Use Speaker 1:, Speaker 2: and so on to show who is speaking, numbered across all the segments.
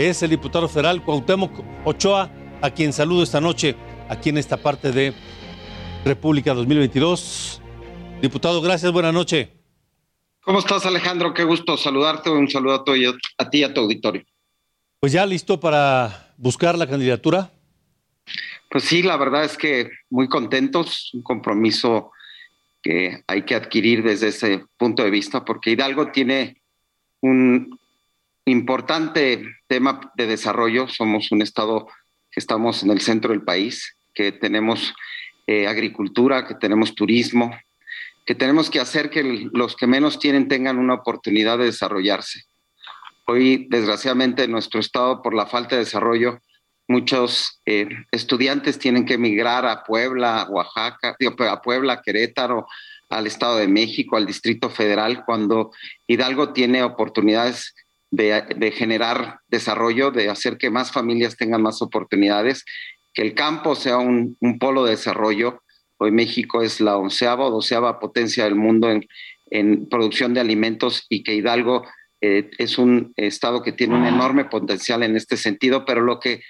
Speaker 1: Es el diputado federal Cuauhtémoc Ochoa, a quien saludo esta noche aquí en esta parte de República 2022. Diputado, gracias, buena noche.
Speaker 2: ¿Cómo estás, Alejandro? Qué gusto saludarte. Un saludo a, a ti y a tu auditorio.
Speaker 1: Pues ya listo para buscar la candidatura.
Speaker 2: Pues sí, la verdad es que muy contentos, un compromiso que hay que adquirir desde ese punto de vista, porque Hidalgo tiene un importante tema de desarrollo. Somos un estado que estamos en el centro del país, que tenemos eh, agricultura, que tenemos turismo, que tenemos que hacer que los que menos tienen tengan una oportunidad de desarrollarse. Hoy, desgraciadamente, en nuestro estado, por la falta de desarrollo, muchos eh, estudiantes tienen que emigrar a Puebla, Oaxaca, a Puebla, Querétaro, al Estado de México, al Distrito Federal, cuando Hidalgo tiene oportunidades de, generar desarrollo, de hacer que más familias tengan más oportunidades, que el campo sea un, un polo de desarrollo. Hoy México es la onceava o doceava potencia del mundo en, producción de alimentos y que Hidalgo eh, es un estado que tiene un enorme potencial en este sentido, pero lo que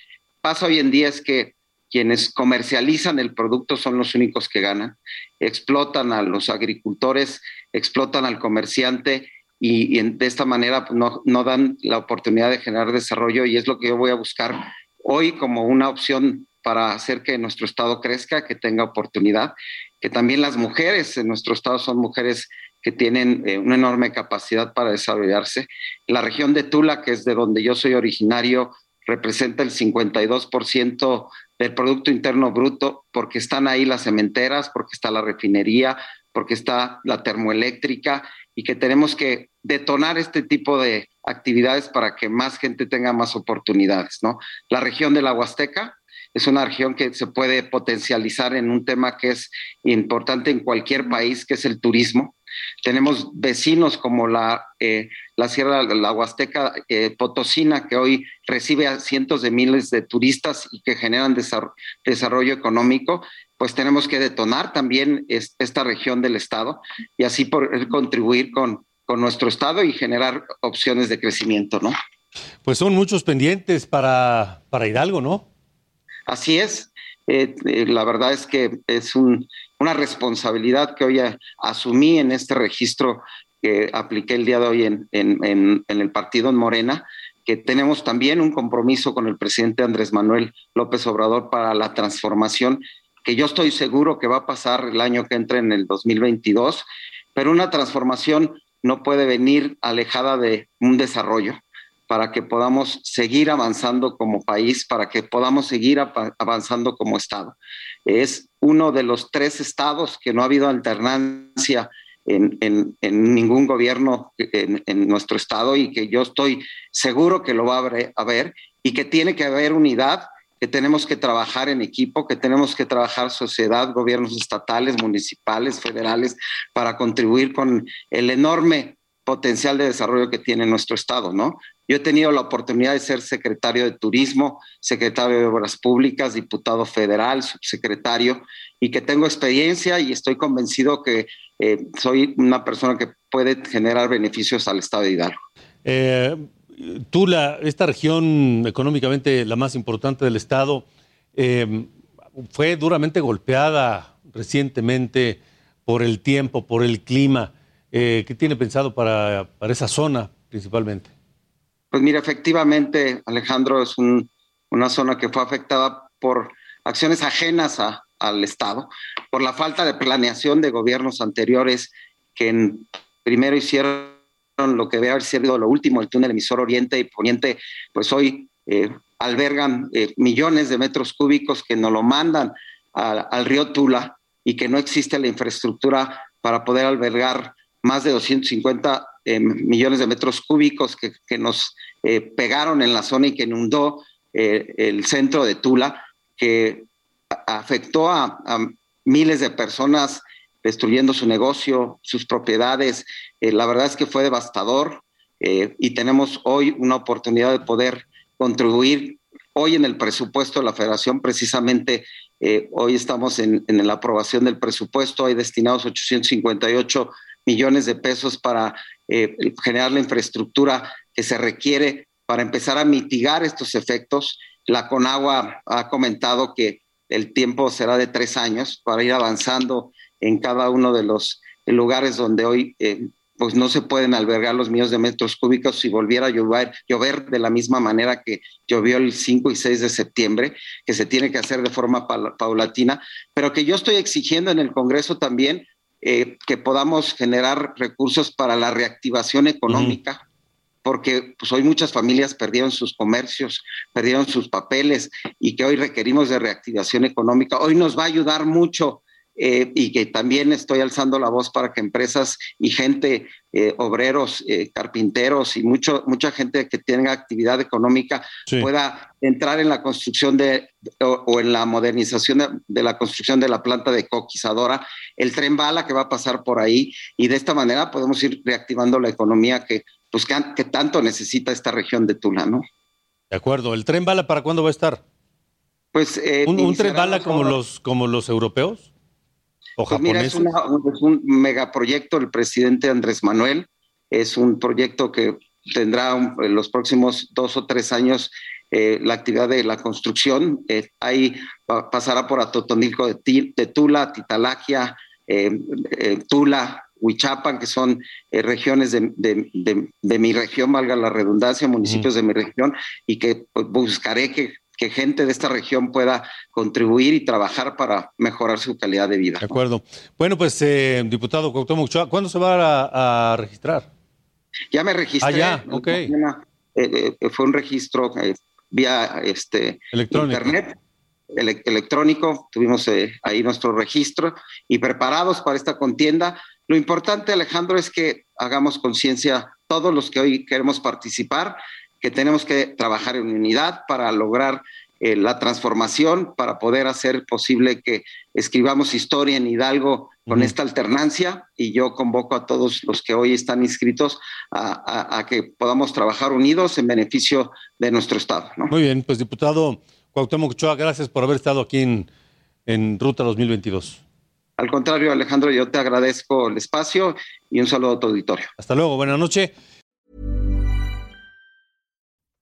Speaker 2: pasa hoy en día es que quienes comercializan el producto son los únicos que ganan, explotan a los agricultores, explotan al comerciante y, de esta manera pues, no, no dan la oportunidad de generar desarrollo y es lo que yo voy a buscar hoy como una opción para hacer que nuestro estado crezca, que tenga oportunidad, que también las mujeres en nuestro estado son mujeres que tienen eh, una enorme capacidad para desarrollarse. La región de Tula, que es de donde yo soy originario, representa el 52% del Producto Interno Bruto, porque están ahí las cementeras, porque está la refinería, porque está la termoeléctrica y que tenemos que detonar este tipo de actividades para que más gente tenga más oportunidades, ¿no? La región de la Huasteca, es una región que se puede potencializar en un tema que es importante en cualquier país, que es el turismo. Tenemos vecinos como la, eh, la Sierra de la Huasteca eh, Potosina, que hoy recibe a cientos de miles de turistas y que generan desarrollo, económico, pues tenemos que detonar también esta región del Estado y así por, contribuir con, con nuestro Estado y generar opciones de crecimiento, ¿no?
Speaker 1: Pues son muchos pendientes para, para Hidalgo, ¿no?
Speaker 2: Así es. Eh, eh, la verdad es que es una responsabilidad que hoy asumí en este registro que apliqué el día de hoy en, en, el partido en Morena, que tenemos también un compromiso con el presidente Andrés Manuel López Obrador para la transformación, que yo estoy seguro que va a pasar el año que entra en el 2022, pero una transformación no puede venir alejada de un desarrollo para que podamos seguir avanzando como país, para que podamos seguir avanzando como Estado. Es uno de los tres estados que no ha habido alternancia en, ningún gobierno en, nuestro estado y que yo estoy seguro que lo va a haber y que tiene que haber unidad, que tenemos que trabajar en equipo, que tenemos que trabajar sociedad, gobiernos estatales, municipales, federales, para contribuir con el enorme potencial de desarrollo que tiene nuestro estado, ¿no? Yo he tenido la oportunidad de ser secretario de Turismo, secretario de Obras Públicas, diputado federal, subsecretario, y que tengo experiencia y estoy convencido que eh, soy una persona que puede generar beneficios al Estado de Hidalgo.
Speaker 1: Eh, Tula, esta región económicamente la más importante del Estado, eh, fue duramente golpeada recientemente por el tiempo, por el clima. Eh, ¿Qué tiene pensado para esa zona principalmente?
Speaker 2: Pues mira, efectivamente, Alejandro, es una zona que fue afectada por acciones ajenas al Estado, por la falta de planeación de gobiernos anteriores que primero hicieron lo que debe haber sido lo último, el túnel emisor Oriente y Poniente, pues hoy eh, albergan eh, millones de metros cúbicos que nos lo mandan al río Tula y que no existe la infraestructura para poder albergar más de 250 millones de metros cúbicos que, nos pegaron en la zona y que inundó el centro de Tula, que afectó a, miles de personas destruyendo su negocio, sus propiedades. la verdad es que fue devastador y tenemos hoy una oportunidad de poder contribuir hoy en el presupuesto de la federación, precisamente eh, hoy estamos en, la aprobación del presupuesto, hay destinados 858 millones de pesos para eh, generar la infraestructura que se requiere para empezar a mitigar estos efectos. La Conagua ha comentado que el tiempo será de tres años para ir avanzando en cada uno de los lugares donde hoy eh, pues no se pueden albergar los millones de metros cúbicos si volviera a llover, llover de la misma manera que llovió el 5 y 6 de septiembre, que se tiene que hacer de forma paulatina, pero que yo estoy exigiendo en el Congreso también eh, que podamos generar recursos para la reactivación económica. porque pues, hoy muchas familias perdieron sus comercios, perdieron sus papeles y que hoy requerimos de reactivación económica. Hoy nos va a ayudar mucho eh, y que también estoy alzando la voz para que empresas y gente, eh, obreros, eh, carpinteros y mucho, mucha gente que tenga actividad económica pueda entrar en la construcción de o, en la modernización de, la construcción de la planta de coquizadora, el tren bala que va a pasar por ahí y de esta manera podemos ir reactivando la economía que, pues, que, tanto necesita esta región de Tula, ¿no?
Speaker 1: De acuerdo. ¿El tren bala para cuándo va a estar?
Speaker 2: Pues,
Speaker 1: ¿Un, tren bala como los, como los europeos?
Speaker 2: Pues mira, es, un megaproyecto del presidente Andrés Manuel. Es un proyecto que tendrá en los próximos dos o tres años eh, la actividad de la construcción. Eh, ahí pasará por Atotonilco de, Tula, Titalagia, eh, Tula, Huichapan, que son regiones de, mi región, valga la redundancia, municipios de mi región, y que pues, buscaré que que gente de esta región pueda contribuir y trabajar para mejorar su calidad de vida.
Speaker 1: De acuerdo. Bueno, pues, eh, diputado Cuauhtémoc ¿cuándo se va a, registrar?
Speaker 2: Ya me registré.
Speaker 1: Ah, ya, ok.
Speaker 2: Eh, eh, fue un registro vía este, internet electrónico, tuvimos ahí nuestro registro y preparados para esta contienda. Lo importante, Alejandro, es que hagamos conciencia todos los que hoy queremos participar que tenemos que trabajar en unidad para lograr eh, la transformación, para poder hacer posible que escribamos historia en Hidalgo con esta alternancia y yo convoco a todos los que hoy están inscritos a, que podamos trabajar unidos en beneficio de nuestro Estado.
Speaker 1: Muy bien, pues diputado Cuauhtémoc Ochoa, gracias por haber estado aquí en, en Ruta 2022.
Speaker 2: Al contrario, Alejandro, yo te agradezco el espacio y un saludo a tu auditorio.
Speaker 1: Hasta luego, buenas noches.